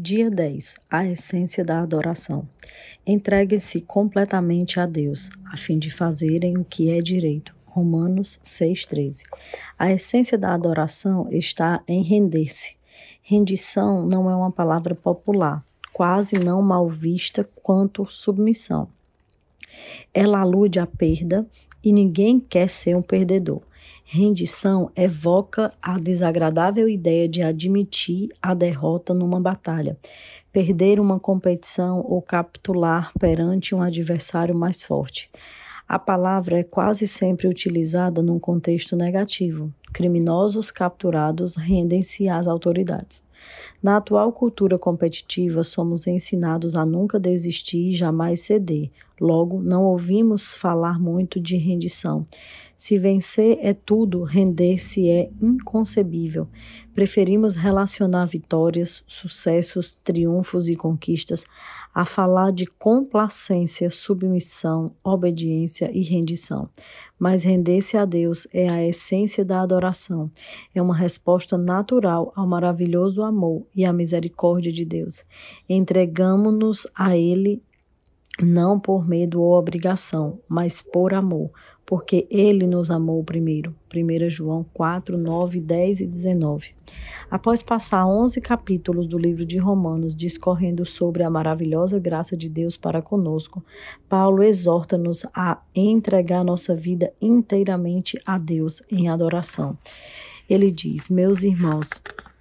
Dia 10. A essência da adoração. Entreguem-se completamente a Deus, a fim de fazerem o que é direito. Romanos 6,13. A essência da adoração está em render-se. Rendição não é uma palavra popular, quase não mal vista quanto submissão. Ela alude à perda e ninguém quer ser um perdedor. Rendição evoca a desagradável ideia de admitir a derrota numa batalha, perder uma competição ou capitular perante um adversário mais forte. A palavra é quase sempre utilizada num contexto negativo. Criminosos capturados rendem-se às autoridades. Na atual cultura competitiva, somos ensinados a nunca desistir e jamais ceder. Logo, não ouvimos falar muito de rendição. Se vencer é tudo, render-se é inconcebível. Preferimos relacionar vitórias, sucessos, triunfos e conquistas a falar de complacência, submissão, obediência e rendição. Mas render-se a Deus é a essência da adoração. É uma resposta natural ao maravilhoso amor e à misericórdia de Deus. Entregamos-nos a Ele não por medo ou obrigação, mas por amor, porque ele nos amou primeiro. 1 João 4, 9, 10 e 19. Após passar 11 capítulos do livro de Romanos discorrendo sobre a maravilhosa graça de Deus para conosco, Paulo exorta-nos a entregar nossa vida inteiramente a Deus em adoração. Ele diz: Meus irmãos,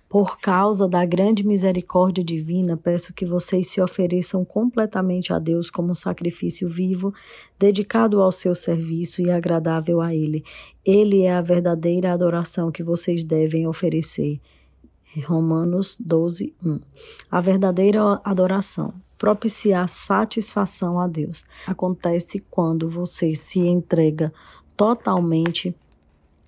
por causa da grande misericórdia divina, peço que vocês se ofereçam completamente a Deus como um sacrifício vivo, dedicado ao seu serviço e agradável a Ele. Ele é a verdadeira adoração que vocês devem oferecer. Romanos 12, 1. A verdadeira adoração, propiciar satisfação a Deus, acontece quando você se entrega totalmente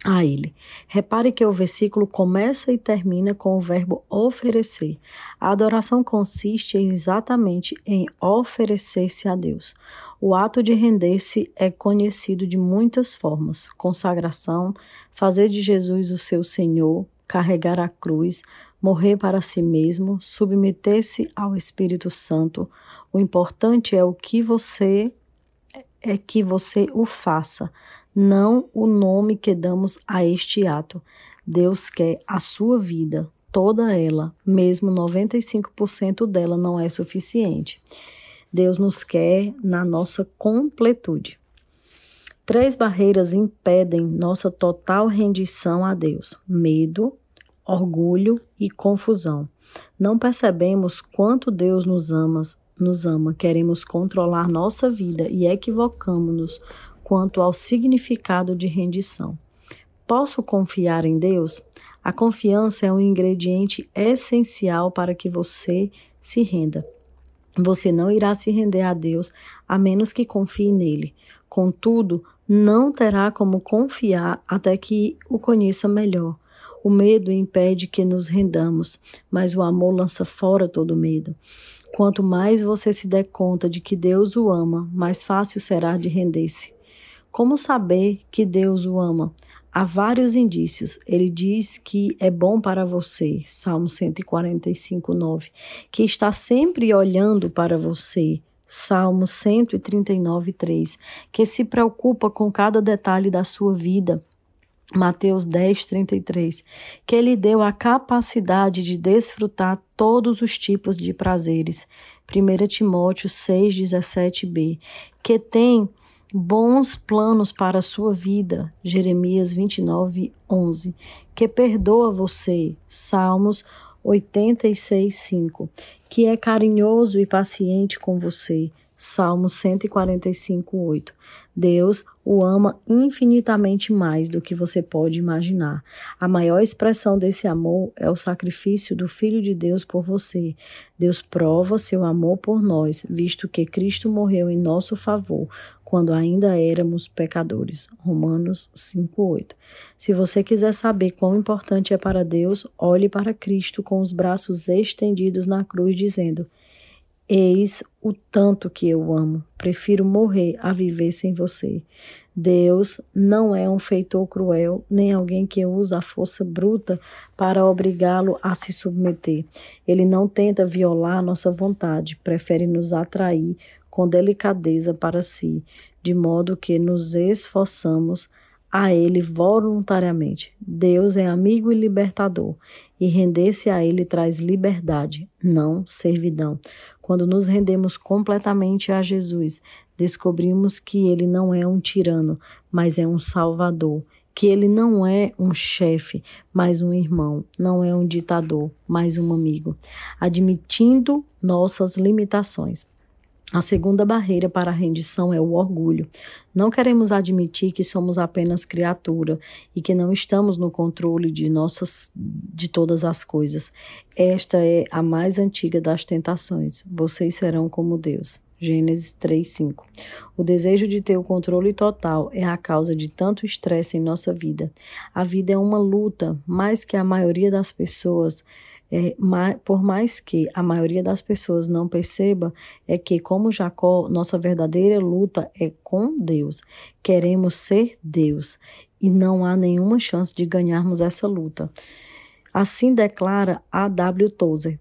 a ele. Repare que o versículo começa e termina com o verbo oferecer. A adoração consiste exatamente em oferecer-se a Deus. O ato de render-se é conhecido de muitas formas: consagração, fazer de Jesus o seu Senhor, carregar a cruz, morrer para si mesmo, submeter-se ao Espírito Santo. O importante é o que você é que você o faça não o nome que damos a este ato. Deus quer a sua vida, toda ela, mesmo 95% dela não é suficiente. Deus nos quer na nossa completude. Três barreiras impedem nossa total rendição a Deus: medo, orgulho e confusão. Não percebemos quanto Deus nos ama, nos ama, queremos controlar nossa vida e equivocamos-nos quanto ao significado de rendição. Posso confiar em Deus? A confiança é um ingrediente essencial para que você se renda. Você não irá se render a Deus a menos que confie nele. Contudo, não terá como confiar até que o conheça melhor. O medo impede que nos rendamos, mas o amor lança fora todo medo. Quanto mais você se der conta de que Deus o ama, mais fácil será de render-se. Como saber que Deus o ama? Há vários indícios. Ele diz que é bom para você, Salmo 145, 9, que está sempre olhando para você, Salmo 139, 3, que se preocupa com cada detalhe da sua vida, Mateus 10, 33, que ele deu a capacidade de desfrutar todos os tipos de prazeres, 1 Timóteo 6, 17b, que tem bons planos para a sua vida, Jeremias 29, 11, que perdoa você, Salmos 86, 5, que é carinhoso e paciente com você, Salmos 145, 8. Deus o ama infinitamente mais do que você pode imaginar. A maior expressão desse amor é o sacrifício do Filho de Deus por você. Deus prova seu amor por nós, visto que Cristo morreu em nosso favor, quando ainda éramos pecadores. Romanos 5:8. Se você quiser saber quão importante é para Deus, olhe para Cristo com os braços estendidos na cruz dizendo: Eis o tanto que eu amo. Prefiro morrer a viver sem você. Deus não é um feitor cruel, nem alguém que usa a força bruta para obrigá-lo a se submeter. Ele não tenta violar nossa vontade, prefere nos atrair com delicadeza para si, de modo que nos esforçamos a Ele voluntariamente. Deus é amigo e libertador, e render-se a Ele traz liberdade, não servidão. Quando nos rendemos completamente a Jesus, descobrimos que Ele não é um tirano, mas é um salvador. Que ele não é um chefe, mas um irmão, não é um ditador, mas um amigo, admitindo nossas limitações. A segunda barreira para a rendição é o orgulho. Não queremos admitir que somos apenas criatura e que não estamos no controle de nossas de todas as coisas. Esta é a mais antiga das tentações. Vocês serão como Deus. Gênesis 3:5. O desejo de ter o controle total é a causa de tanto estresse em nossa vida. A vida é uma luta, mais que a maioria das pessoas é, por mais que a maioria das pessoas não perceba, é que, como Jacó, nossa verdadeira luta é com Deus. Queremos ser Deus e não há nenhuma chance de ganharmos essa luta. Assim declara A. W. Tozer.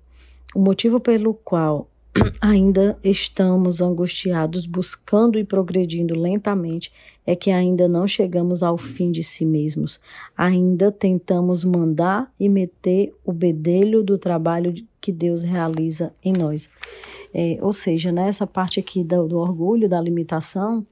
O motivo pelo qual ainda estamos angustiados, buscando e progredindo lentamente, é que ainda não chegamos ao fim de si mesmos. Ainda tentamos mandar e meter o bedelho do trabalho que Deus realiza em nós. É, ou seja, nessa parte aqui do, do orgulho, da limitação,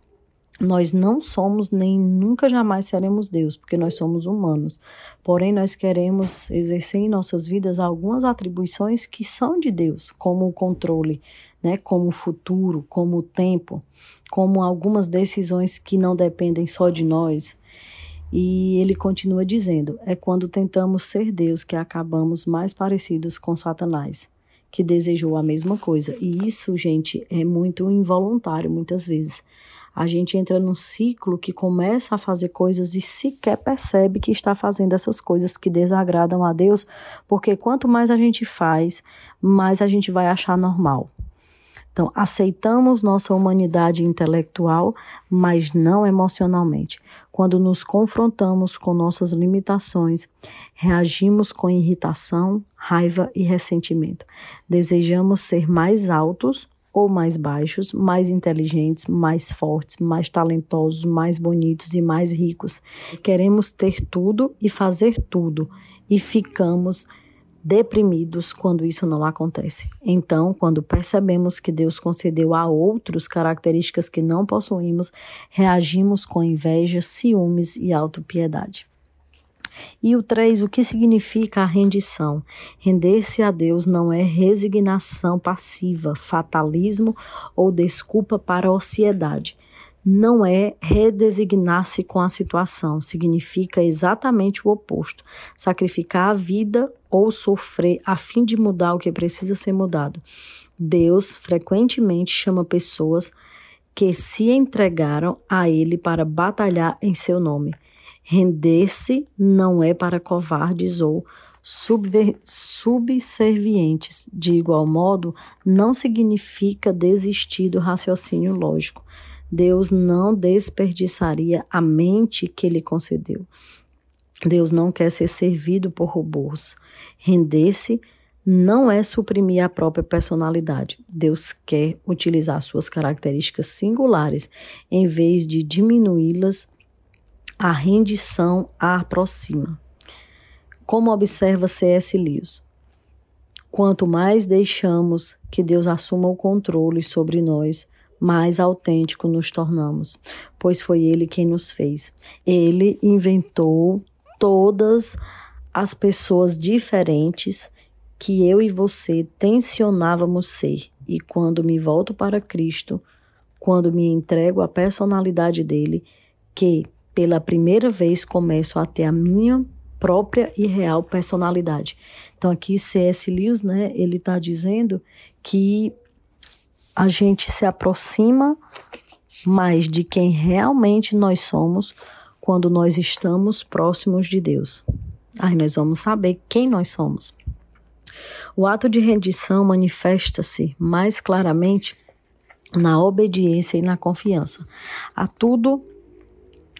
nós não somos nem nunca jamais seremos Deus, porque nós somos humanos. Porém, nós queremos exercer em nossas vidas algumas atribuições que são de Deus, como o controle, né, como o futuro, como o tempo, como algumas decisões que não dependem só de nós. E ele continua dizendo: é quando tentamos ser Deus que acabamos mais parecidos com Satanás, que desejou a mesma coisa. E isso, gente, é muito involuntário muitas vezes a gente entra num ciclo que começa a fazer coisas e sequer percebe que está fazendo essas coisas que desagradam a Deus, porque quanto mais a gente faz, mais a gente vai achar normal. Então, aceitamos nossa humanidade intelectual, mas não emocionalmente. Quando nos confrontamos com nossas limitações, reagimos com irritação, raiva e ressentimento. Desejamos ser mais altos ou mais baixos, mais inteligentes, mais fortes, mais talentosos, mais bonitos e mais ricos. Queremos ter tudo e fazer tudo e ficamos deprimidos quando isso não acontece. Então, quando percebemos que Deus concedeu a outros características que não possuímos, reagimos com inveja, ciúmes e autopiedade. E o 3, o que significa a rendição? Render-se a Deus não é resignação passiva, fatalismo ou desculpa para a ociedade. Não é redesignar-se com a situação, significa exatamente o oposto: sacrificar a vida ou sofrer a fim de mudar o que precisa ser mudado. Deus frequentemente chama pessoas que se entregaram a Ele para batalhar em seu nome. Render-se não é para covardes ou subservientes. De igual modo, não significa desistir do raciocínio lógico. Deus não desperdiçaria a mente que lhe concedeu. Deus não quer ser servido por robôs. Render-se não é suprimir a própria personalidade. Deus quer utilizar suas características singulares em vez de diminuí-las a rendição a aproxima. Como observa C.S. Lewis, quanto mais deixamos que Deus assuma o controle sobre nós, mais autêntico nos tornamos, pois foi Ele quem nos fez. Ele inventou todas as pessoas diferentes que eu e você tensionávamos ser. E quando me volto para Cristo, quando me entrego à personalidade dele, que pela primeira vez começo a ter a minha própria e real personalidade. Então aqui C.S. Lewis, né, ele está dizendo que a gente se aproxima mais de quem realmente nós somos quando nós estamos próximos de Deus. Aí nós vamos saber quem nós somos. O ato de rendição manifesta-se mais claramente na obediência e na confiança. A tudo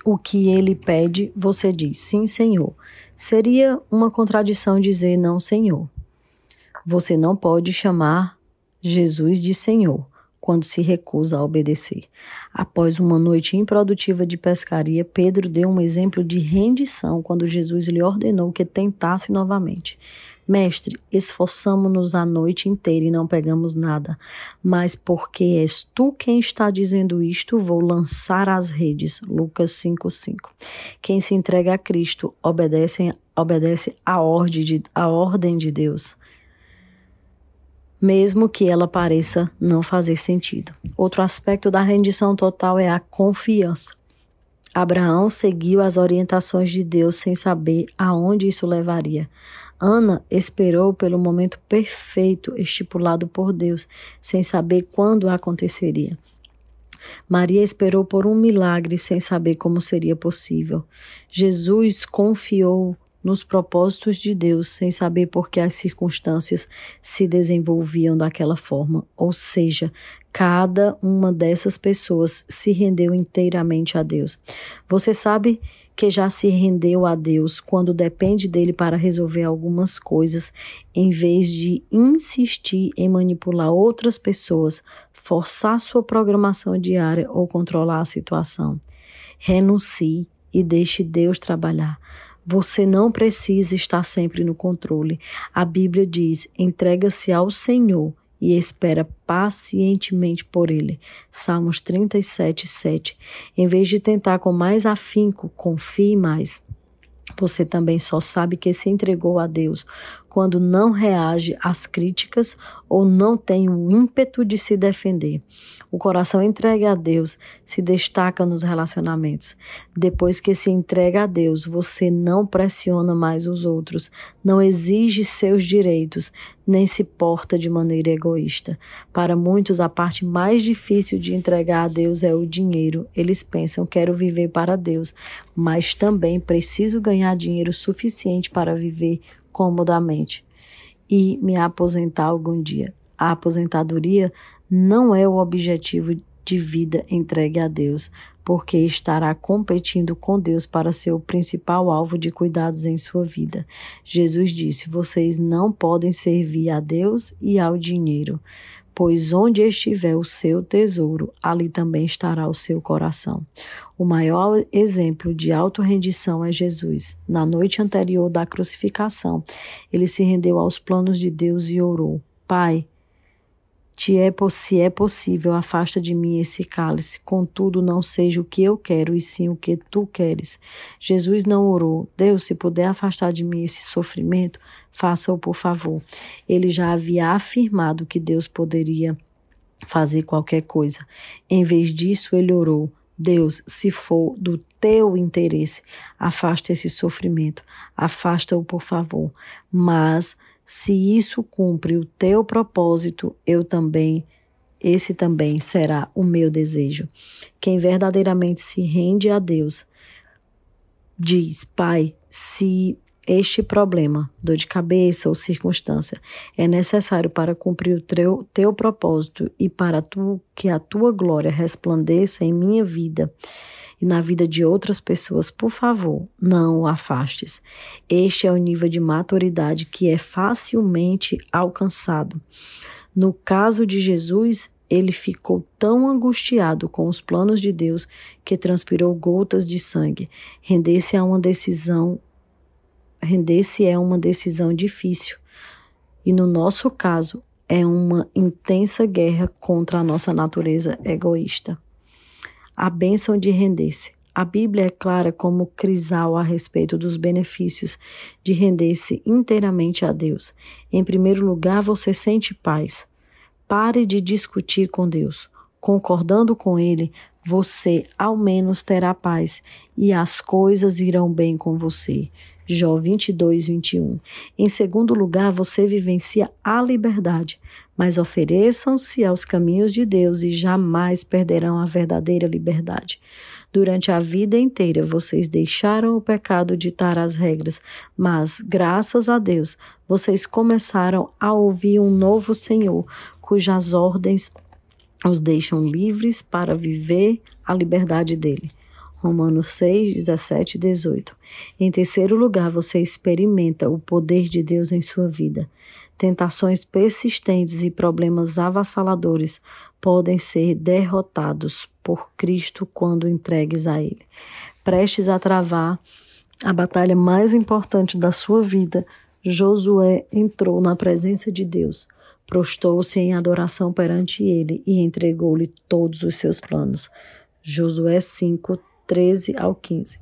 o que ele pede, você diz sim, Senhor. Seria uma contradição dizer não, Senhor. Você não pode chamar Jesus de Senhor quando se recusa a obedecer. Após uma noite improdutiva de pescaria, Pedro deu um exemplo de rendição quando Jesus lhe ordenou que tentasse novamente. Mestre, esforçamo-nos a noite inteira e não pegamos nada, mas porque és tu quem está dizendo isto, vou lançar as redes. Lucas 5:5. Quem se entrega a Cristo obedece, obedece a ordem de, a ordem de Deus mesmo que ela pareça não fazer sentido. Outro aspecto da rendição total é a confiança. Abraão seguiu as orientações de Deus sem saber aonde isso levaria. Ana esperou pelo momento perfeito estipulado por Deus, sem saber quando aconteceria. Maria esperou por um milagre sem saber como seria possível. Jesus confiou nos propósitos de Deus sem saber por que as circunstâncias se desenvolviam daquela forma. Ou seja, cada uma dessas pessoas se rendeu inteiramente a Deus. Você sabe que já se rendeu a Deus quando depende dele para resolver algumas coisas, em vez de insistir em manipular outras pessoas, forçar sua programação diária ou controlar a situação. Renuncie e deixe Deus trabalhar. Você não precisa estar sempre no controle. A Bíblia diz: entrega-se ao Senhor e espera pacientemente por Ele. Salmos 37, 7. Em vez de tentar com mais afinco, confie mais. Você também só sabe que se entregou a Deus quando não reage às críticas ou não tem o ímpeto de se defender. O coração entregue a Deus se destaca nos relacionamentos. Depois que se entrega a Deus, você não pressiona mais os outros, não exige seus direitos, nem se porta de maneira egoísta. Para muitos, a parte mais difícil de entregar a Deus é o dinheiro. Eles pensam, quero viver para Deus, mas também preciso ganhar dinheiro suficiente para viver comodamente e me aposentar algum dia. A aposentadoria não é o objetivo de vida entregue a Deus, porque estará competindo com Deus para ser o principal alvo de cuidados em sua vida. Jesus disse: Vocês não podem servir a Deus e ao dinheiro pois onde estiver o seu tesouro, ali também estará o seu coração. O maior exemplo de autorrendição é Jesus. Na noite anterior da crucificação, ele se rendeu aos planos de Deus e orou: Pai, te é, se é possível, afasta de mim esse cálice. Contudo, não seja o que eu quero, e sim o que tu queres. Jesus não orou. Deus, se puder afastar de mim esse sofrimento, faça-o por favor. Ele já havia afirmado que Deus poderia fazer qualquer coisa. Em vez disso, ele orou: Deus, se for do teu interesse, afasta esse sofrimento, afasta-o por favor. Mas se isso cumpre o teu propósito, eu também, esse também será o meu desejo. Quem verdadeiramente se rende a Deus, diz: Pai, se este problema, dor de cabeça ou circunstância, é necessário para cumprir o teu, teu propósito e para tu, que a tua glória resplandeça em minha vida e na vida de outras pessoas, por favor, não o afastes. Este é o nível de maturidade que é facilmente alcançado. No caso de Jesus, ele ficou tão angustiado com os planos de Deus que transpirou gotas de sangue. Render-se a uma decisão, render-se é uma decisão difícil. E no nosso caso, é uma intensa guerra contra a nossa natureza egoísta a bênção de render-se. A Bíblia é clara como crisal a respeito dos benefícios de render-se inteiramente a Deus. Em primeiro lugar, você sente paz. Pare de discutir com Deus. Concordando com Ele, você ao menos terá paz e as coisas irão bem com você. Jó 22, 21. Em segundo lugar, você vivencia a liberdade, mas ofereçam-se aos caminhos de Deus e jamais perderão a verdadeira liberdade. Durante a vida inteira, vocês deixaram o pecado ditar as regras, mas, graças a Deus, vocês começaram a ouvir um novo Senhor, cujas ordens os deixam livres para viver a liberdade dele. Romanos 6, 17 e 18. Em terceiro lugar, você experimenta o poder de Deus em sua vida. Tentações persistentes e problemas avassaladores podem ser derrotados por Cristo quando entregues a Ele. Prestes a travar a batalha mais importante da sua vida, Josué entrou na presença de Deus prostou-se em adoração perante ele e entregou-lhe todos os seus planos. Josué 5, 13 ao 15.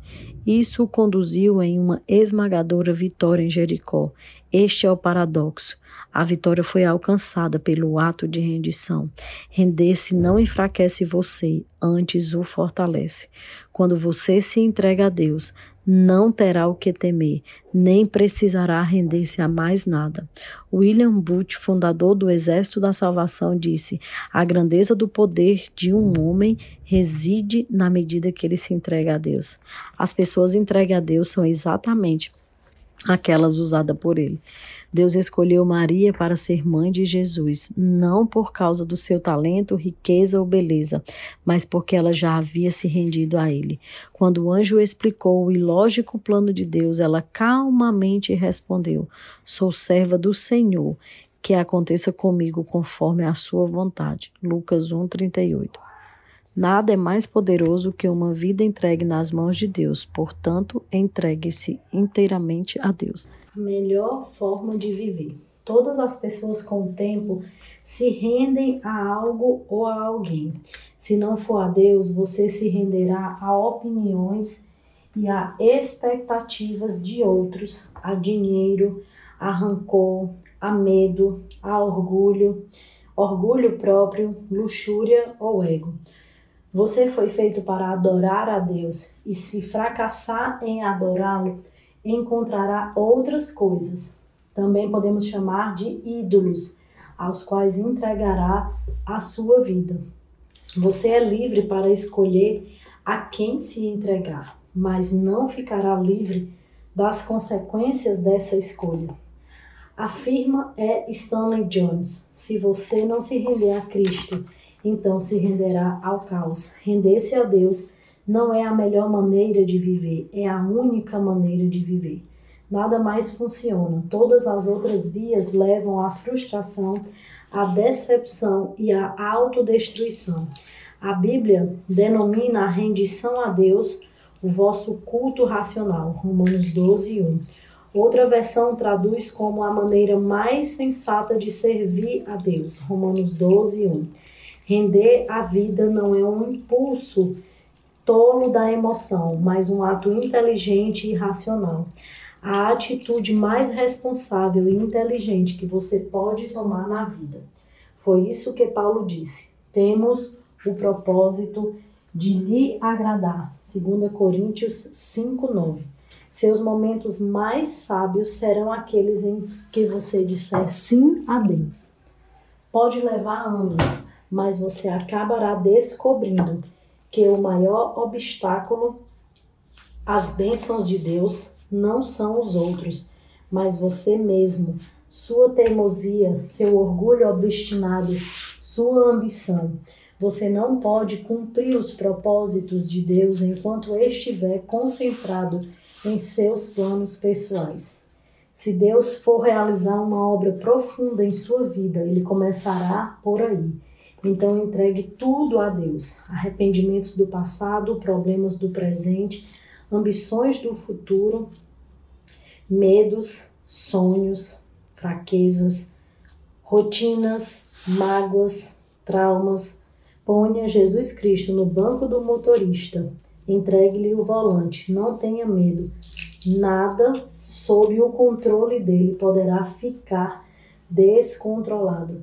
Isso o conduziu em uma esmagadora vitória em Jericó. Este é o paradoxo. A vitória foi alcançada pelo ato de rendição. Render-se não enfraquece você, antes o fortalece. Quando você se entrega a Deus, não terá o que temer, nem precisará render-se a mais nada. William Booth, fundador do Exército da Salvação, disse: A grandeza do poder de um homem reside na medida que ele se entrega a Deus. As pessoas entregues a Deus são exatamente aquelas usadas por ele. Deus escolheu Maria para ser mãe de Jesus, não por causa do seu talento, riqueza ou beleza, mas porque ela já havia se rendido a ele. Quando o anjo explicou o ilógico plano de Deus, ela calmamente respondeu: Sou serva do Senhor, que aconteça comigo conforme a sua vontade. Lucas 1:38. Nada é mais poderoso que uma vida entregue nas mãos de Deus, portanto, entregue-se inteiramente a Deus. A melhor forma de viver. Todas as pessoas com o tempo se rendem a algo ou a alguém. Se não for a Deus, você se renderá a opiniões e a expectativas de outros, a dinheiro, a rancor, a medo, a orgulho, orgulho próprio, luxúria ou ego. Você foi feito para adorar a Deus e se fracassar em adorá-lo, encontrará outras coisas. Também podemos chamar de ídolos, aos quais entregará a sua vida. Você é livre para escolher a quem se entregar, mas não ficará livre das consequências dessa escolha. Afirma é Stanley Jones: se você não se render a Cristo então se renderá ao caos. Render-se a Deus não é a melhor maneira de viver, é a única maneira de viver. Nada mais funciona. Todas as outras vias levam à frustração, à decepção e à autodestruição. A Bíblia denomina a rendição a Deus o vosso culto racional. Romanos 12, 1. Outra versão traduz como a maneira mais sensata de servir a Deus. Romanos 12, 1. Render a vida não é um impulso tolo da emoção, mas um ato inteligente e racional. A atitude mais responsável e inteligente que você pode tomar na vida. Foi isso que Paulo disse. Temos o propósito de lhe agradar. 2 Coríntios 5:9. Seus momentos mais sábios serão aqueles em que você disser sim a Deus. Pode levar anos, mas você acabará descobrindo que o maior obstáculo às bênçãos de Deus não são os outros, mas você mesmo, sua teimosia, seu orgulho obstinado, sua ambição. Você não pode cumprir os propósitos de Deus enquanto estiver concentrado em seus planos pessoais. Se Deus for realizar uma obra profunda em sua vida, ele começará por aí. Então entregue tudo a Deus. Arrependimentos do passado, problemas do presente, ambições do futuro, medos, sonhos, fraquezas, rotinas, mágoas, traumas. Ponha Jesus Cristo no banco do motorista. Entregue-lhe o volante. Não tenha medo. Nada sob o controle dele poderá ficar descontrolado.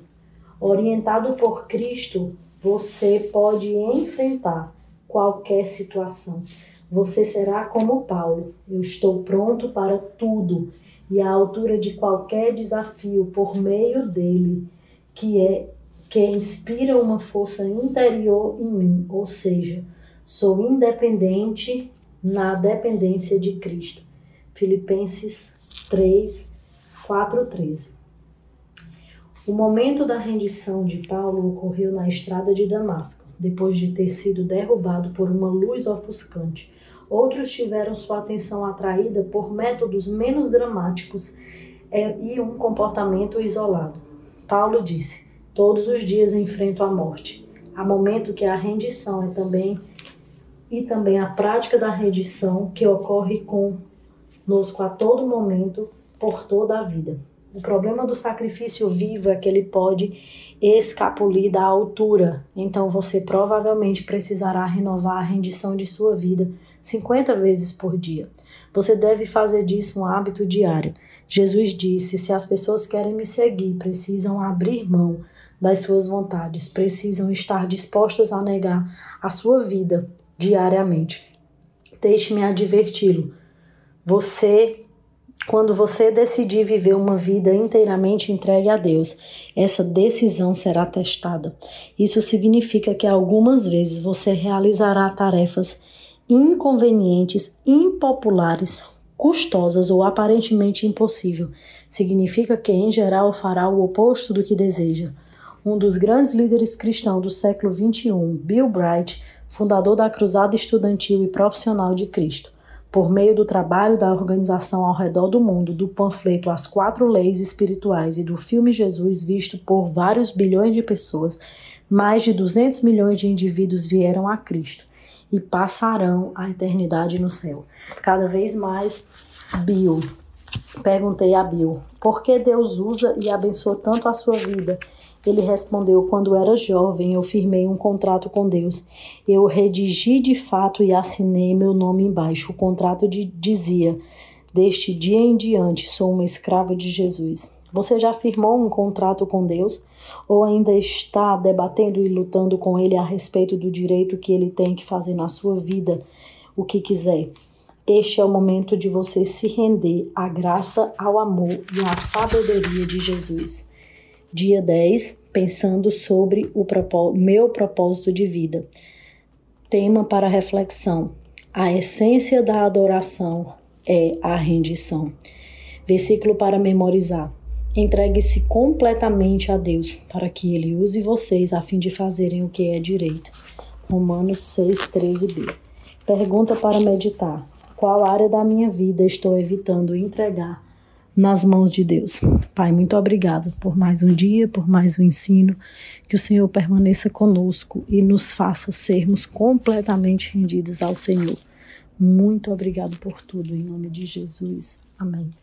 Orientado por Cristo, você pode enfrentar qualquer situação. Você será como Paulo. Eu estou pronto para tudo e à altura de qualquer desafio por meio dele, que é que inspira uma força interior em mim, ou seja, sou independente na dependência de Cristo. Filipenses 3, 4, 13. O momento da rendição de Paulo ocorreu na estrada de Damasco, depois de ter sido derrubado por uma luz ofuscante. Outros tiveram sua atenção atraída por métodos menos dramáticos é, e um comportamento isolado. Paulo disse: Todos os dias enfrento a morte. Há momento que a rendição é também e também a prática da rendição que ocorre conosco a todo momento por toda a vida. O problema do sacrifício vivo é que ele pode escapulir da altura. Então você provavelmente precisará renovar a rendição de sua vida 50 vezes por dia. Você deve fazer disso um hábito diário. Jesus disse: se as pessoas querem me seguir, precisam abrir mão das suas vontades, precisam estar dispostas a negar a sua vida diariamente. Deixe-me adverti-lo. Você, quando você decidir viver uma vida inteiramente entregue a Deus, essa decisão será testada. Isso significa que algumas vezes você realizará tarefas inconvenientes, impopulares, custosas ou aparentemente impossível. Significa que, em geral, fará o oposto do que deseja. Um dos grandes líderes cristãos do século XXI, Bill Bright, fundador da Cruzada Estudantil e Profissional de Cristo, por meio do trabalho da organização ao redor do mundo, do panfleto As Quatro Leis Espirituais e do filme Jesus visto por vários bilhões de pessoas, mais de 200 milhões de indivíduos vieram a Cristo e passarão a eternidade no céu. Cada vez mais, Bill. Perguntei a Bill, por que Deus usa e abençoa tanto a sua vida ele respondeu: Quando era jovem, eu firmei um contrato com Deus. Eu redigi de fato e assinei meu nome embaixo. O contrato de, dizia: Deste dia em diante sou uma escrava de Jesus. Você já firmou um contrato com Deus? Ou ainda está debatendo e lutando com Ele a respeito do direito que Ele tem que fazer na sua vida o que quiser? Este é o momento de você se render à graça, ao amor e à sabedoria de Jesus dia 10, pensando sobre o propó meu propósito de vida. Tema para reflexão: a essência da adoração é a rendição. Versículo para memorizar. Entregue-se completamente a Deus, para que Ele use vocês a fim de fazerem o que é direito. Romanos 6,13b. Pergunta para meditar: Qual área da minha vida estou evitando entregar nas mãos de Deus. Pai, muito obrigado por mais um dia, por mais um ensino. Que o Senhor permaneça conosco e nos faça sermos completamente rendidos ao Senhor. Muito obrigado por tudo, em nome de Jesus. Amém.